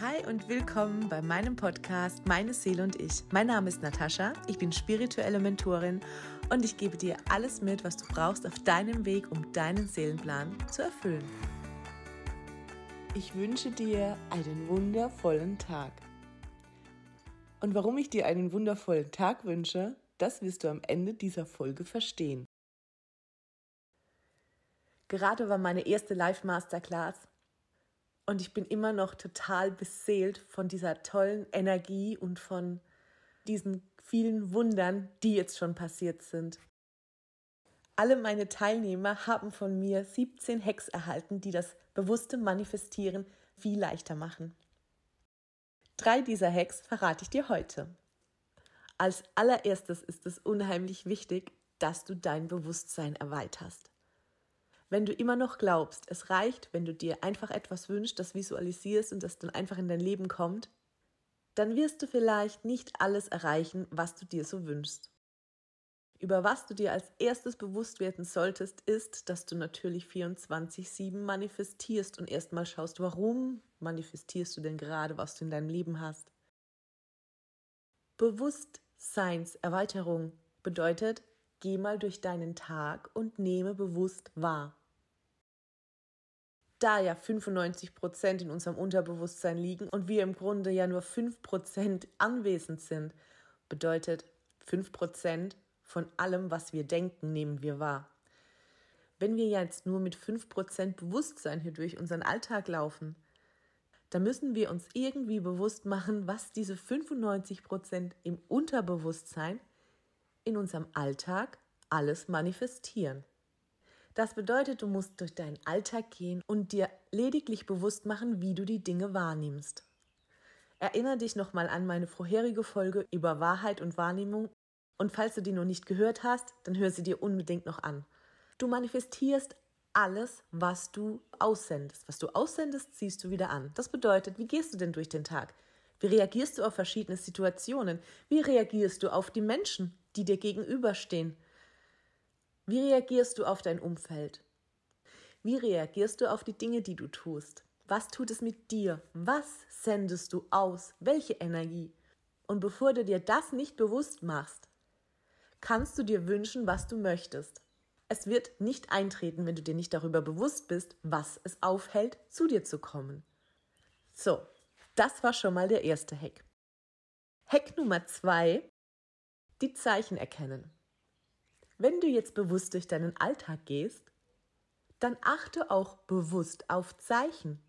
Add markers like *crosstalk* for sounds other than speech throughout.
Hi und willkommen bei meinem Podcast Meine Seele und ich. Mein Name ist Natascha, ich bin spirituelle Mentorin und ich gebe dir alles mit, was du brauchst auf deinem Weg, um deinen Seelenplan zu erfüllen. Ich wünsche dir einen wundervollen Tag. Und warum ich dir einen wundervollen Tag wünsche, das wirst du am Ende dieser Folge verstehen. Gerade war meine erste Live-Masterclass und ich bin immer noch total beseelt von dieser tollen Energie und von diesen vielen Wundern, die jetzt schon passiert sind. Alle meine Teilnehmer haben von mir 17 Hacks erhalten, die das bewusste Manifestieren viel leichter machen. Drei dieser Hacks verrate ich dir heute. Als allererstes ist es unheimlich wichtig, dass du dein Bewusstsein erweiterst. Wenn du immer noch glaubst, es reicht, wenn du dir einfach etwas wünschst, das visualisierst und das dann einfach in dein Leben kommt, dann wirst du vielleicht nicht alles erreichen, was du dir so wünschst. Über was du dir als erstes bewusst werden solltest, ist, dass du natürlich 24-7 manifestierst und erstmal schaust, warum manifestierst du denn gerade, was du in deinem Leben hast. Bewusstseinserweiterung bedeutet, geh mal durch deinen Tag und nehme bewusst wahr da ja 95 Prozent in unserem Unterbewusstsein liegen und wir im Grunde ja nur 5 Prozent anwesend sind, bedeutet 5 Prozent von allem, was wir denken, nehmen wir wahr. Wenn wir jetzt nur mit 5 Prozent Bewusstsein hier durch unseren Alltag laufen, dann müssen wir uns irgendwie bewusst machen, was diese 95 Prozent im Unterbewusstsein in unserem Alltag alles manifestieren. Das bedeutet, du musst durch deinen Alltag gehen und dir lediglich bewusst machen, wie du die Dinge wahrnimmst. Erinnere dich nochmal an meine vorherige Folge über Wahrheit und Wahrnehmung und falls du die noch nicht gehört hast, dann hör sie dir unbedingt noch an. Du manifestierst alles, was du aussendest. Was du aussendest, ziehst du wieder an. Das bedeutet, wie gehst du denn durch den Tag? Wie reagierst du auf verschiedene Situationen? Wie reagierst du auf die Menschen, die dir gegenüberstehen? Wie reagierst du auf dein Umfeld? Wie reagierst du auf die Dinge, die du tust? Was tut es mit dir? Was sendest du aus? Welche Energie? Und bevor du dir das nicht bewusst machst, kannst du dir wünschen, was du möchtest. Es wird nicht eintreten, wenn du dir nicht darüber bewusst bist, was es aufhält, zu dir zu kommen. So, das war schon mal der erste Hack. Hack Nummer zwei, die Zeichen erkennen. Wenn du jetzt bewusst durch deinen Alltag gehst, dann achte auch bewusst auf Zeichen.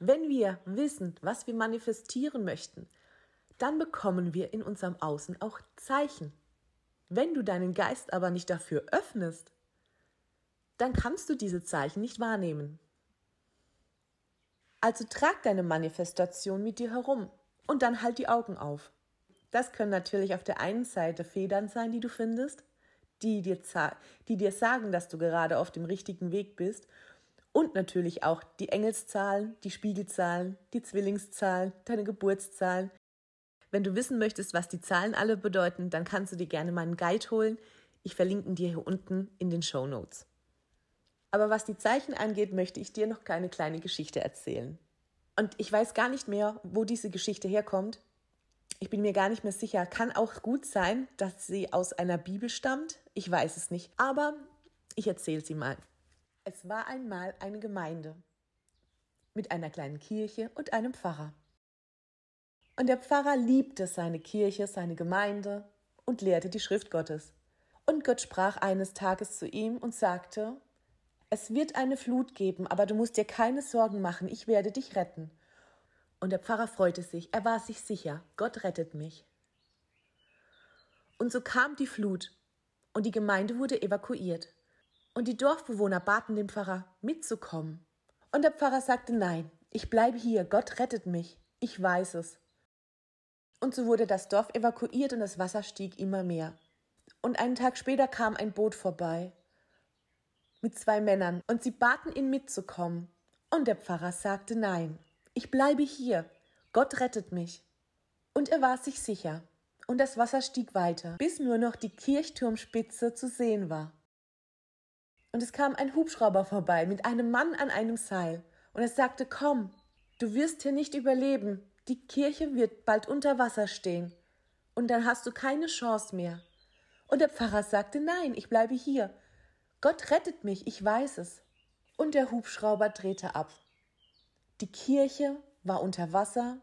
Wenn wir wissen, was wir manifestieren möchten, dann bekommen wir in unserem Außen auch Zeichen. Wenn du deinen Geist aber nicht dafür öffnest, dann kannst du diese Zeichen nicht wahrnehmen. Also trag deine Manifestation mit dir herum und dann halt die Augen auf. Das können natürlich auf der einen Seite Federn sein, die du findest, die dir, die dir sagen, dass du gerade auf dem richtigen Weg bist. Und natürlich auch die Engelszahlen, die Spiegelzahlen, die Zwillingszahlen, deine Geburtszahlen. Wenn du wissen möchtest, was die Zahlen alle bedeuten, dann kannst du dir gerne meinen Guide holen. Ich verlinke dir hier unten in den Show Notes. Aber was die Zeichen angeht, möchte ich dir noch keine kleine Geschichte erzählen. Und ich weiß gar nicht mehr, wo diese Geschichte herkommt. Ich bin mir gar nicht mehr sicher. Kann auch gut sein, dass sie aus einer Bibel stammt. Ich weiß es nicht. Aber ich erzähle sie mal. Es war einmal eine Gemeinde mit einer kleinen Kirche und einem Pfarrer. Und der Pfarrer liebte seine Kirche, seine Gemeinde und lehrte die Schrift Gottes. Und Gott sprach eines Tages zu ihm und sagte, es wird eine Flut geben, aber du musst dir keine Sorgen machen, ich werde dich retten. Und der Pfarrer freute sich, er war sich sicher, Gott rettet mich. Und so kam die Flut und die Gemeinde wurde evakuiert. Und die Dorfbewohner baten den Pfarrer, mitzukommen. Und der Pfarrer sagte, nein, ich bleibe hier, Gott rettet mich, ich weiß es. Und so wurde das Dorf evakuiert und das Wasser stieg immer mehr. Und einen Tag später kam ein Boot vorbei mit zwei Männern und sie baten ihn mitzukommen. Und der Pfarrer sagte nein. Ich bleibe hier. Gott rettet mich. Und er war sich sicher. Und das Wasser stieg weiter, bis nur noch die Kirchturmspitze zu sehen war. Und es kam ein Hubschrauber vorbei mit einem Mann an einem Seil. Und er sagte, komm, Du wirst hier nicht überleben. Die Kirche wird bald unter Wasser stehen. Und dann hast du keine Chance mehr. Und der Pfarrer sagte, nein, ich bleibe hier. Gott rettet mich, ich weiß es. Und der Hubschrauber drehte ab. Die Kirche war unter Wasser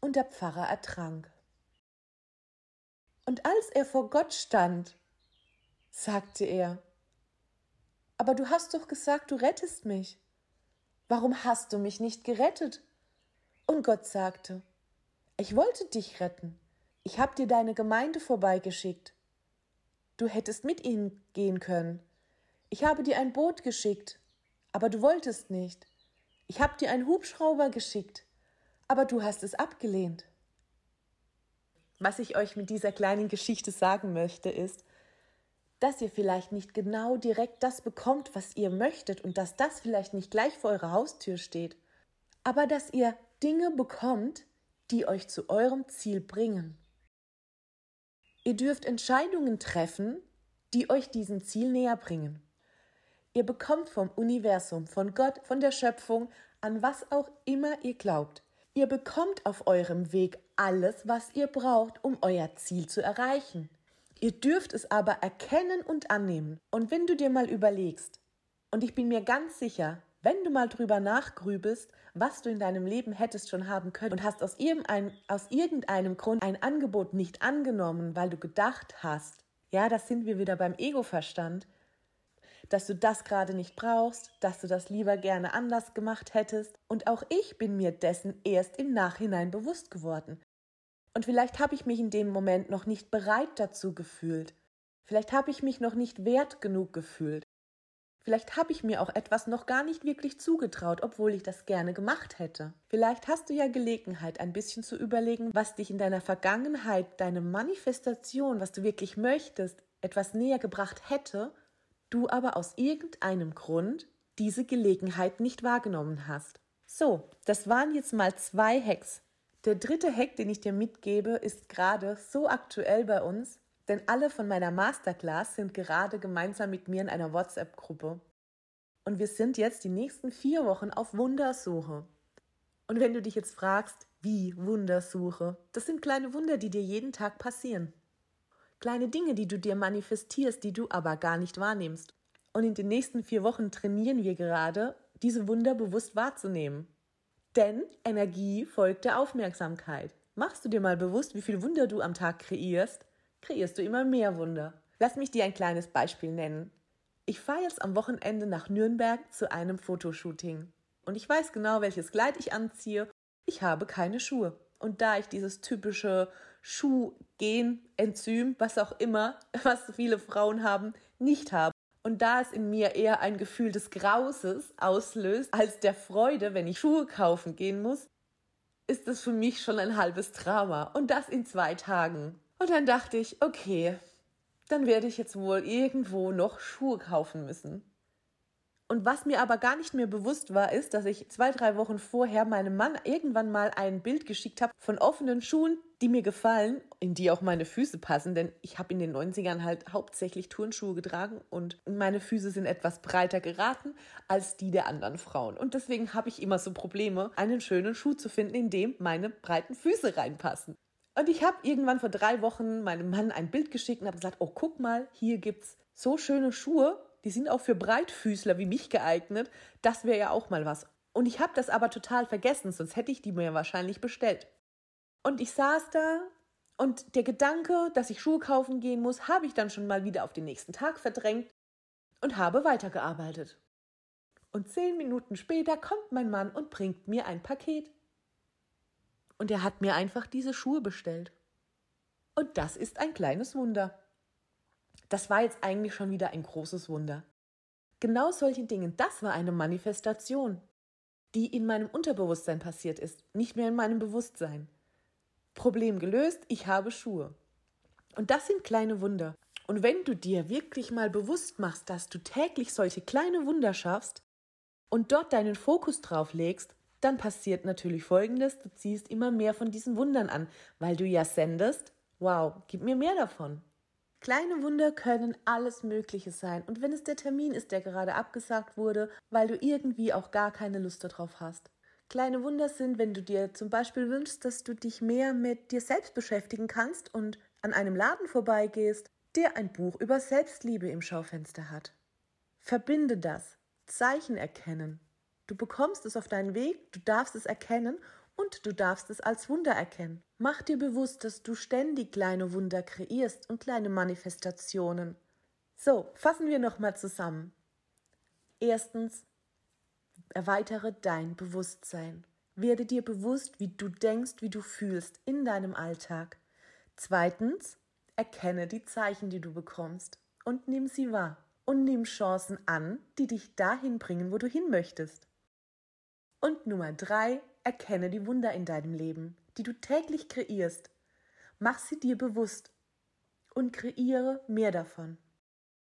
und der Pfarrer ertrank. Und als er vor Gott stand, sagte er, aber du hast doch gesagt, du rettest mich. Warum hast du mich nicht gerettet? Und Gott sagte, ich wollte dich retten. Ich habe dir deine Gemeinde vorbeigeschickt. Du hättest mit ihnen gehen können. Ich habe dir ein Boot geschickt, aber du wolltest nicht. Ich habe dir einen Hubschrauber geschickt, aber du hast es abgelehnt. Was ich euch mit dieser kleinen Geschichte sagen möchte, ist, dass ihr vielleicht nicht genau direkt das bekommt, was ihr möchtet und dass das vielleicht nicht gleich vor eurer Haustür steht, aber dass ihr Dinge bekommt, die euch zu eurem Ziel bringen. Ihr dürft Entscheidungen treffen, die euch diesem Ziel näher bringen. Ihr bekommt vom Universum, von Gott, von der Schöpfung, an was auch immer ihr glaubt. Ihr bekommt auf eurem Weg alles, was ihr braucht, um euer Ziel zu erreichen. Ihr dürft es aber erkennen und annehmen. Und wenn du dir mal überlegst, und ich bin mir ganz sicher, wenn du mal drüber nachgrübelst, was du in deinem Leben hättest schon haben können und hast aus irgendein, aus irgendeinem Grund ein Angebot nicht angenommen, weil du gedacht hast, ja, das sind wir wieder beim Ego-Verstand, dass du das gerade nicht brauchst, dass du das lieber gerne anders gemacht hättest. Und auch ich bin mir dessen erst im Nachhinein bewusst geworden. Und vielleicht habe ich mich in dem Moment noch nicht bereit dazu gefühlt. Vielleicht habe ich mich noch nicht wert genug gefühlt. Vielleicht habe ich mir auch etwas noch gar nicht wirklich zugetraut, obwohl ich das gerne gemacht hätte. Vielleicht hast du ja Gelegenheit, ein bisschen zu überlegen, was dich in deiner Vergangenheit, deine Manifestation, was du wirklich möchtest, etwas näher gebracht hätte, du aber aus irgendeinem Grund diese Gelegenheit nicht wahrgenommen hast. So, das waren jetzt mal zwei Hacks, der dritte Hack, den ich dir mitgebe, ist gerade so aktuell bei uns, denn alle von meiner Masterclass sind gerade gemeinsam mit mir in einer WhatsApp-Gruppe. Und wir sind jetzt die nächsten vier Wochen auf Wundersuche. Und wenn du dich jetzt fragst, wie Wundersuche, das sind kleine Wunder, die dir jeden Tag passieren. Kleine Dinge, die du dir manifestierst, die du aber gar nicht wahrnimmst. Und in den nächsten vier Wochen trainieren wir gerade, diese Wunder bewusst wahrzunehmen. Denn Energie folgt der Aufmerksamkeit. Machst du dir mal bewusst, wie viel Wunder du am Tag kreierst, kreierst du immer mehr Wunder. Lass mich dir ein kleines Beispiel nennen. Ich fahre jetzt am Wochenende nach Nürnberg zu einem Fotoshooting. Und ich weiß genau, welches Kleid ich anziehe. Ich habe keine Schuhe. Und da ich dieses typische Schuh-Gen-Enzym, was auch immer, *laughs* was viele Frauen haben, nicht habe, und da es in mir eher ein Gefühl des Grauses auslöst, als der Freude, wenn ich Schuhe kaufen gehen muss, ist es für mich schon ein halbes Drama. Und das in zwei Tagen. Und dann dachte ich, okay, dann werde ich jetzt wohl irgendwo noch Schuhe kaufen müssen. Und was mir aber gar nicht mehr bewusst war, ist, dass ich zwei, drei Wochen vorher meinem Mann irgendwann mal ein Bild geschickt habe von offenen Schuhen, die mir gefallen, in die auch meine Füße passen, denn ich habe in den 90ern halt hauptsächlich Turnschuhe getragen und meine Füße sind etwas breiter geraten als die der anderen Frauen. Und deswegen habe ich immer so Probleme, einen schönen Schuh zu finden, in dem meine breiten Füße reinpassen. Und ich habe irgendwann vor drei Wochen meinem Mann ein Bild geschickt und habe gesagt, oh guck mal, hier gibt's so schöne Schuhe, die sind auch für Breitfüßler wie mich geeignet. Das wäre ja auch mal was. Und ich habe das aber total vergessen, sonst hätte ich die mir wahrscheinlich bestellt. Und ich saß da und der Gedanke, dass ich Schuhe kaufen gehen muss, habe ich dann schon mal wieder auf den nächsten Tag verdrängt und habe weitergearbeitet. Und zehn Minuten später kommt mein Mann und bringt mir ein Paket. Und er hat mir einfach diese Schuhe bestellt. Und das ist ein kleines Wunder. Das war jetzt eigentlich schon wieder ein großes Wunder. Genau solchen Dingen, das war eine Manifestation, die in meinem Unterbewusstsein passiert ist, nicht mehr in meinem Bewusstsein. Problem gelöst, ich habe Schuhe. Und das sind kleine Wunder. Und wenn du dir wirklich mal bewusst machst, dass du täglich solche kleine Wunder schaffst und dort deinen Fokus drauf legst, dann passiert natürlich Folgendes, du ziehst immer mehr von diesen Wundern an, weil du ja sendest, wow, gib mir mehr davon. Kleine Wunder können alles Mögliche sein. Und wenn es der Termin ist, der gerade abgesagt wurde, weil du irgendwie auch gar keine Lust darauf hast, Kleine Wunder sind, wenn du dir zum Beispiel wünschst, dass du dich mehr mit dir selbst beschäftigen kannst und an einem Laden vorbeigehst, der ein Buch über Selbstliebe im Schaufenster hat. Verbinde das. Zeichen erkennen. Du bekommst es auf deinen Weg, du darfst es erkennen und du darfst es als Wunder erkennen. Mach dir bewusst, dass du ständig kleine Wunder kreierst und kleine Manifestationen. So, fassen wir nochmal zusammen. Erstens, erweitere dein Bewusstsein. Werde dir bewusst, wie du denkst, wie du fühlst in deinem Alltag. Zweitens, erkenne die Zeichen, die du bekommst und nimm sie wahr. Und nimm Chancen an, die dich dahin bringen, wo du hin möchtest. Und Nummer drei, erkenne die Wunder in deinem Leben, die du täglich kreierst. Mach sie dir bewusst und kreiere mehr davon.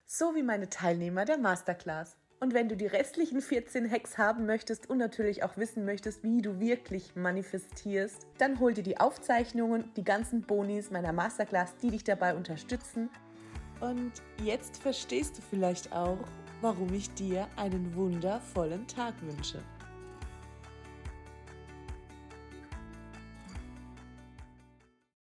So wie meine Teilnehmer der Masterclass. Und wenn du die restlichen 14 Hacks haben möchtest und natürlich auch wissen möchtest, wie du wirklich manifestierst, dann hol dir die Aufzeichnungen, die ganzen Bonis meiner Masterclass, die dich dabei unterstützen. Und jetzt verstehst du vielleicht auch, warum ich dir einen wundervollen Tag wünsche.